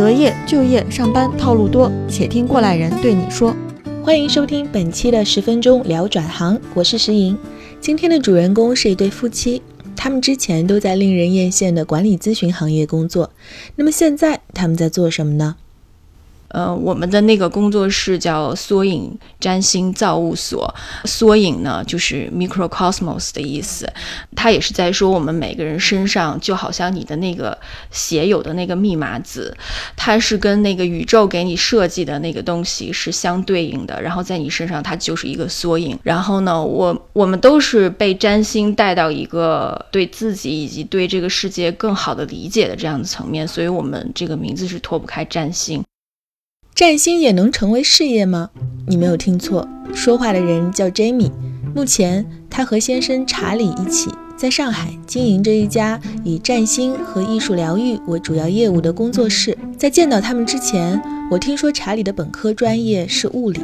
择业、就业、上班套路多，且听过来人对你说。欢迎收听本期的十分钟聊转行，我是石莹。今天的主人公是一对夫妻，他们之前都在令人艳羡的管理咨询行业工作，那么现在他们在做什么呢？呃，我们的那个工作室叫缩影占星造物所。缩影呢，就是 microcosmos 的意思，它也是在说我们每个人身上就好像你的那个写有的那个密码子，它是跟那个宇宙给你设计的那个东西是相对应的。然后在你身上，它就是一个缩影。然后呢，我我们都是被占星带到一个对自己以及对这个世界更好的理解的这样的层面，所以我们这个名字是脱不开占星。占星也能成为事业吗？你没有听错，说话的人叫 Jamie。目前，他和先生查理一起在上海经营着一家以占星和艺术疗愈为主要业务的工作室。在见到他们之前，我听说查理的本科专业是物理，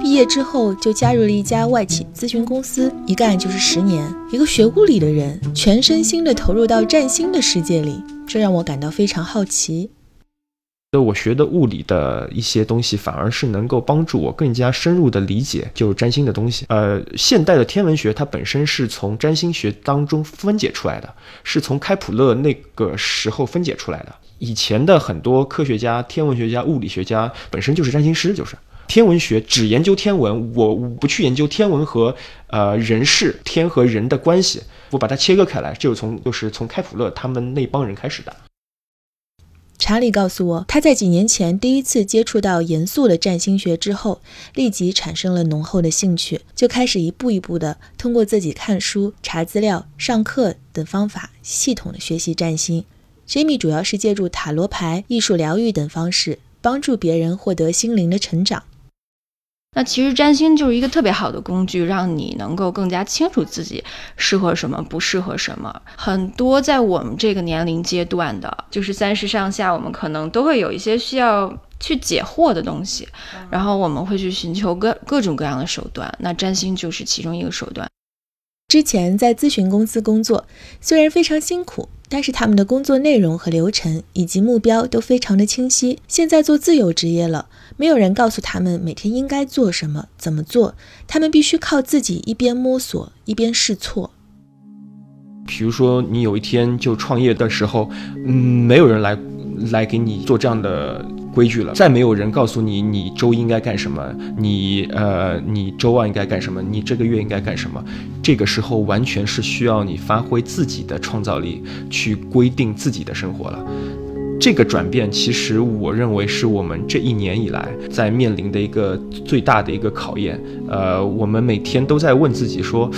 毕业之后就加入了一家外企咨询公司，一干就是十年。一个学物理的人，全身心地投入到占星的世界里，这让我感到非常好奇。那我学的物理的一些东西，反而是能够帮助我更加深入的理解就是占星的东西。呃，现代的天文学它本身是从占星学当中分解出来的，是从开普勒那个时候分解出来的。以前的很多科学家、天文学家、物理学家本身就是占星师，就是天文学只研究天文，我不去研究天文和呃人事天和人的关系，我把它切割开来，就是从就是从开普勒他们那帮人开始的。查理告诉我，他在几年前第一次接触到严肃的占星学之后，立即产生了浓厚的兴趣，就开始一步一步的通过自己看书、查资料、上课等方法，系统的学习占星。Jamie 主要是借助塔罗牌、艺术疗愈等方式，帮助别人获得心灵的成长。那其实占星就是一个特别好的工具，让你能够更加清楚自己适合什么，不适合什么。很多在我们这个年龄阶段的，就是三十上下，我们可能都会有一些需要去解惑的东西，然后我们会去寻求各各种各样的手段。那占星就是其中一个手段。之前在咨询公司工作，虽然非常辛苦。但是他们的工作内容和流程以及目标都非常的清晰。现在做自由职业了，没有人告诉他们每天应该做什么、怎么做，他们必须靠自己一边摸索一边试错。比如说，你有一天就创业的时候，嗯，没有人来来给你做这样的。规矩了，再没有人告诉你你周应该干什么，你呃你周二应该干什么，你这个月应该干什么，这个时候完全是需要你发挥自己的创造力去规定自己的生活了。这个转变，其实我认为是我们这一年以来在面临的一个最大的一个考验。呃，我们每天都在问自己说，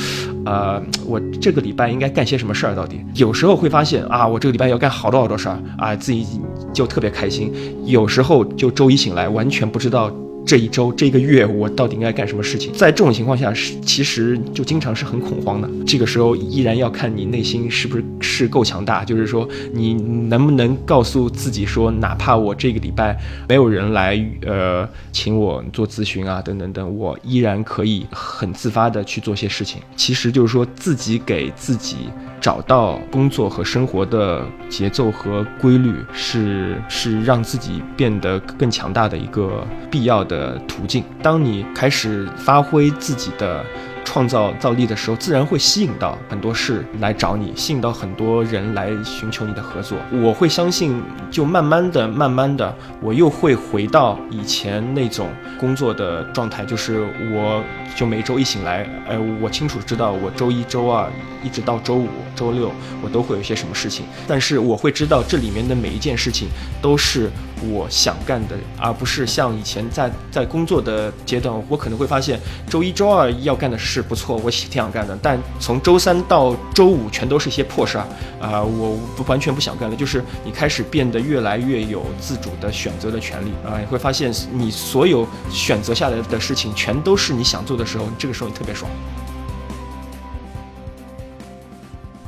呃，我这个礼拜应该干些什么事儿？到底有时候会发现啊，我这个礼拜要干好多好多事儿啊，自己就特别开心。有时候就周一醒来，完全不知道。这一周、这个月，我到底应该干什么事情？在这种情况下，是其实就经常是很恐慌的。这个时候，依然要看你内心是不是是够强大，就是说，你能不能告诉自己说，哪怕我这个礼拜没有人来，呃，请我做咨询啊，等等等，我依然可以很自发的去做些事情。其实就是说自己给自己。找到工作和生活的节奏和规律，是是让自己变得更强大的一个必要的途径。当你开始发挥自己的。创造造力的时候，自然会吸引到很多事来找你，吸引到很多人来寻求你的合作。我会相信，就慢慢的、慢慢的，我又会回到以前那种工作的状态，就是我就每周一醒来，呃，我清楚知道我周一周二一直到周五、周六，我都会有些什么事情。但是我会知道这里面的每一件事情都是我想干的，而不是像以前在在工作的阶段，我可能会发现周一周二要干的事。不错，我挺想干的，但从周三到周五全都是一些破事儿啊！我不完全不想干了。就是你开始变得越来越有自主的选择的权利啊！你会发现，你所有选择下来的事情全都是你想做的时候，这个时候你特别爽。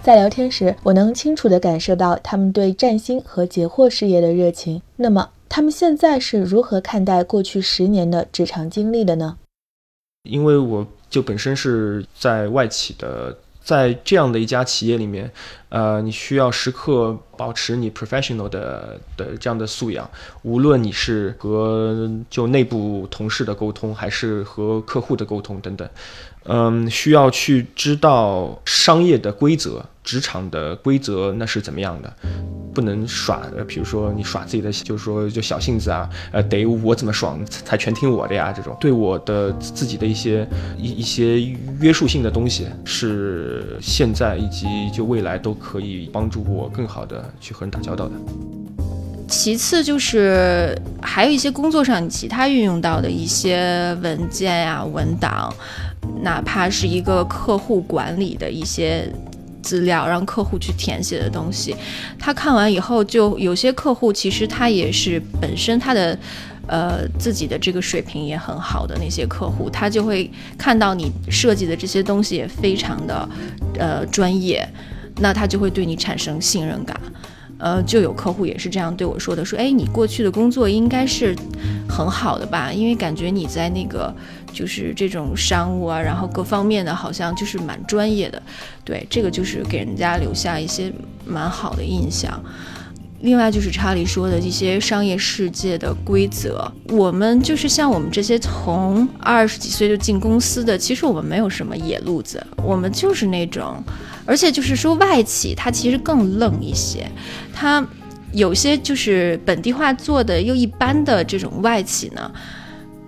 在聊天时，我能清楚地感受到他们对占星和解惑事业的热情。那么，他们现在是如何看待过去十年的职场经历的呢？因为我。就本身是在外企的，在这样的一家企业里面，呃，你需要时刻保持你 professional 的的这样的素养，无论你是和就内部同事的沟通，还是和客户的沟通等等。嗯，需要去知道商业的规则、职场的规则那是怎么样的，不能耍，比如说你耍自己的，就是说就小性子啊，呃，得我怎么爽才全听我的呀？这种对我的自己的一些一一些约束性的东西，是现在以及就未来都可以帮助我更好的去和人打交道的。其次就是还有一些工作上你其他运用到的一些文件呀、文档。哪怕是一个客户管理的一些资料，让客户去填写的东西，他看完以后，就有些客户其实他也是本身他的，呃，自己的这个水平也很好的那些客户，他就会看到你设计的这些东西也非常的，呃，专业，那他就会对你产生信任感。呃，就有客户也是这样对我说的，说，哎，你过去的工作应该是很好的吧？因为感觉你在那个就是这种商务啊，然后各方面的，好像就是蛮专业的。对，这个就是给人家留下一些蛮好的印象。另外就是查理说的一些商业世界的规则，我们就是像我们这些从二十几岁就进公司的，其实我们没有什么野路子，我们就是那种。而且就是说，外企它其实更愣一些，它有些就是本地化做的又一般的这种外企呢，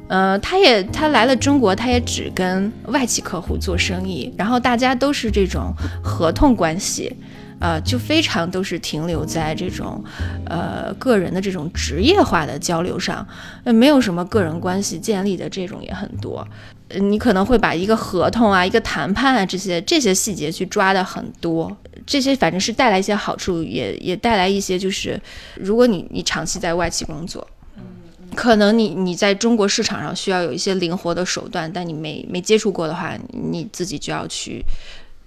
呃，他也他来了中国，他也只跟外企客户做生意，然后大家都是这种合同关系，呃，就非常都是停留在这种呃个人的这种职业化的交流上，呃，没有什么个人关系建立的这种也很多。你可能会把一个合同啊、一个谈判啊这些这些细节去抓的很多，这些反正是带来一些好处，也也带来一些就是，如果你你长期在外企工作，可能你你在中国市场上需要有一些灵活的手段，但你没没接触过的话，你自己就要去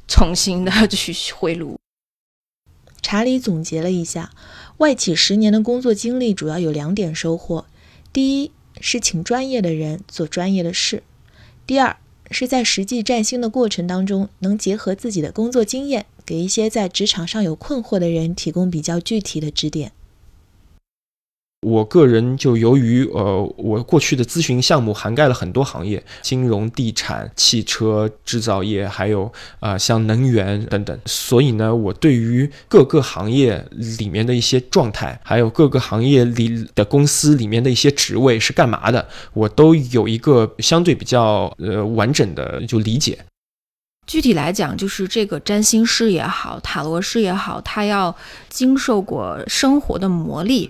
重新的 去回炉。查理总结了一下，外企十年的工作经历主要有两点收获：第一是请专业的人做专业的事。第二是在实际占星的过程当中，能结合自己的工作经验，给一些在职场上有困惑的人提供比较具体的指点。我个人就由于呃，我过去的咨询项目涵盖了很多行业，金融、地产、汽车制造业，还有啊像能源等等，所以呢，我对于各个行业里面的一些状态，还有各个行业里的公司里面的一些职位是干嘛的，我都有一个相对比较呃完整的就理解。具体来讲，就是这个占星师也好，塔罗师也好，他要经受过生活的磨砺，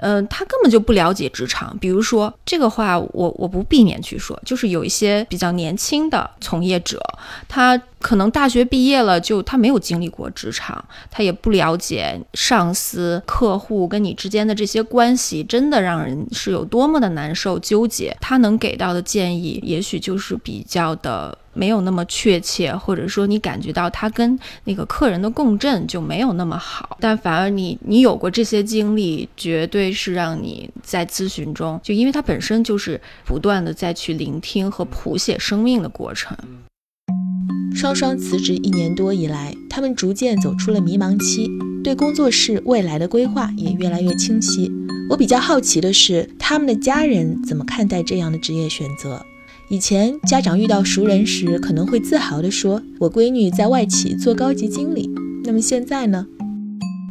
嗯，他根本就不了解职场。比如说这个话，我我不避免去说，就是有一些比较年轻的从业者，他可能大学毕业了，就他没有经历过职场，他也不了解上司、客户跟你之间的这些关系，真的让人是有多么的难受、纠结。他能给到的建议，也许就是比较的。没有那么确切，或者说你感觉到他跟那个客人的共振就没有那么好，但反而你你有过这些经历，绝对是让你在咨询中，就因为它本身就是不断的再去聆听和谱写生命的过程。双双辞职一年多以来，他们逐渐走出了迷茫期，对工作室未来的规划也越来越清晰。我比较好奇的是，他们的家人怎么看待这样的职业选择？以前家长遇到熟人时，可能会自豪地说：“我闺女在外企做高级经理。”那么现在呢？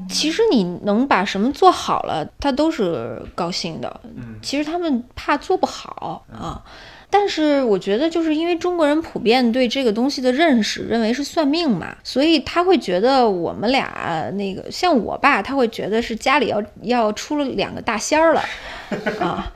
其实你能把什么做好了，他都是高兴的。其实他们怕做不好啊。但是我觉得，就是因为中国人普遍对这个东西的认识，认为是算命嘛，所以他会觉得我们俩那个像我爸，他会觉得是家里要要出了两个大仙儿了 啊。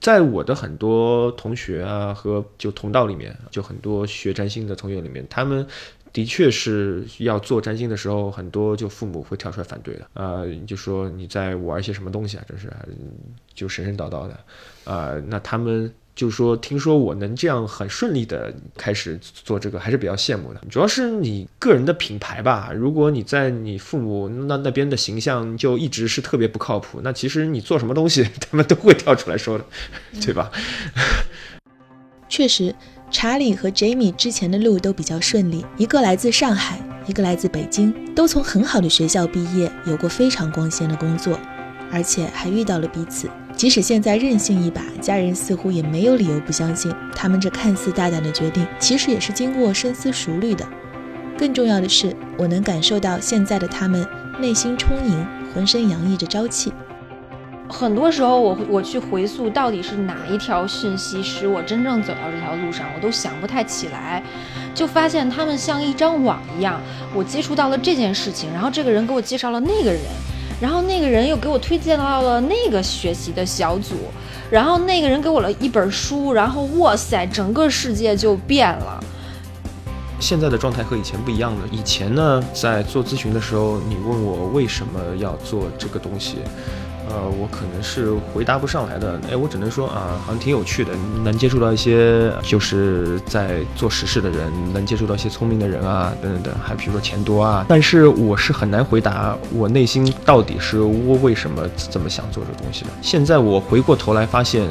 在我的很多同学啊和就同道里面，就很多学占星的同学里面，他们的确是要做占星的时候，很多就父母会跳出来反对的，啊，就说你在玩一些什么东西啊，真是就神神叨叨的，啊，那他们。就说，听说我能这样很顺利的开始做这个，还是比较羡慕的。主要是你个人的品牌吧。如果你在你父母那那边的形象就一直是特别不靠谱，那其实你做什么东西，他们都会跳出来说的，对吧？确实，查理和 Jamie 之前的路都比较顺利，一个来自上海，一个来自北京，都从很好的学校毕业，有过非常光鲜的工作，而且还遇到了彼此。即使现在任性一把，家人似乎也没有理由不相信，他们这看似大胆的决定，其实也是经过深思熟虑的。更重要的是，我能感受到现在的他们内心充盈，浑身洋溢着朝气。很多时候，我我去回溯到底是哪一条讯息使我真正走到这条路上，我都想不太起来，就发现他们像一张网一样，我接触到了这件事情，然后这个人给我介绍了那个人，然后那个人又给我推荐到了那个学习的小组，然后那个人给我了一本书，然后哇塞，整个世界就变了。现在的状态和以前不一样了。以前呢，在做咨询的时候，你问我为什么要做这个东西，呃，我可能是回答不上来的。哎，我只能说啊，好像挺有趣的，能接触到一些就是在做实事的人，能接触到一些聪明的人啊，等等等，还比如说钱多啊。但是我是很难回答我内心到底是我为什么这么想做这个东西的。现在我回过头来发现，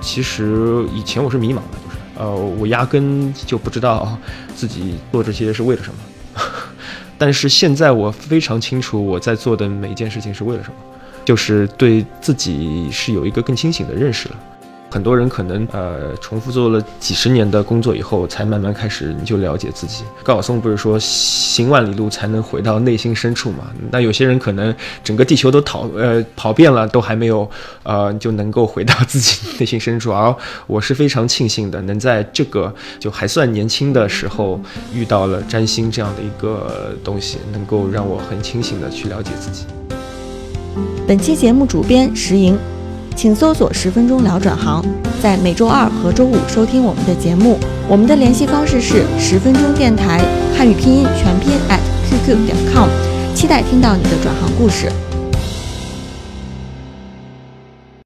其实以前我是迷茫的，就是。呃，我压根就不知道自己做这些是为了什么，但是现在我非常清楚我在做的每一件事情是为了什么，就是对自己是有一个更清醒的认识了。很多人可能呃重复做了几十年的工作以后，才慢慢开始你就了解自己。高晓松不是说行万里路才能回到内心深处嘛？那有些人可能整个地球都跑呃跑遍了，都还没有呃就能够回到自己内心深处。而我是非常庆幸的，能在这个就还算年轻的时候遇到了占星这样的一个东西，能够让我很清醒的去了解自己。本期节目主编石莹。请搜索“十分钟聊转行”，在每周二和周五收听我们的节目。我们的联系方式是十分钟电台汉语拼音全拼 at qq 点 com，期待听到你的转行故事。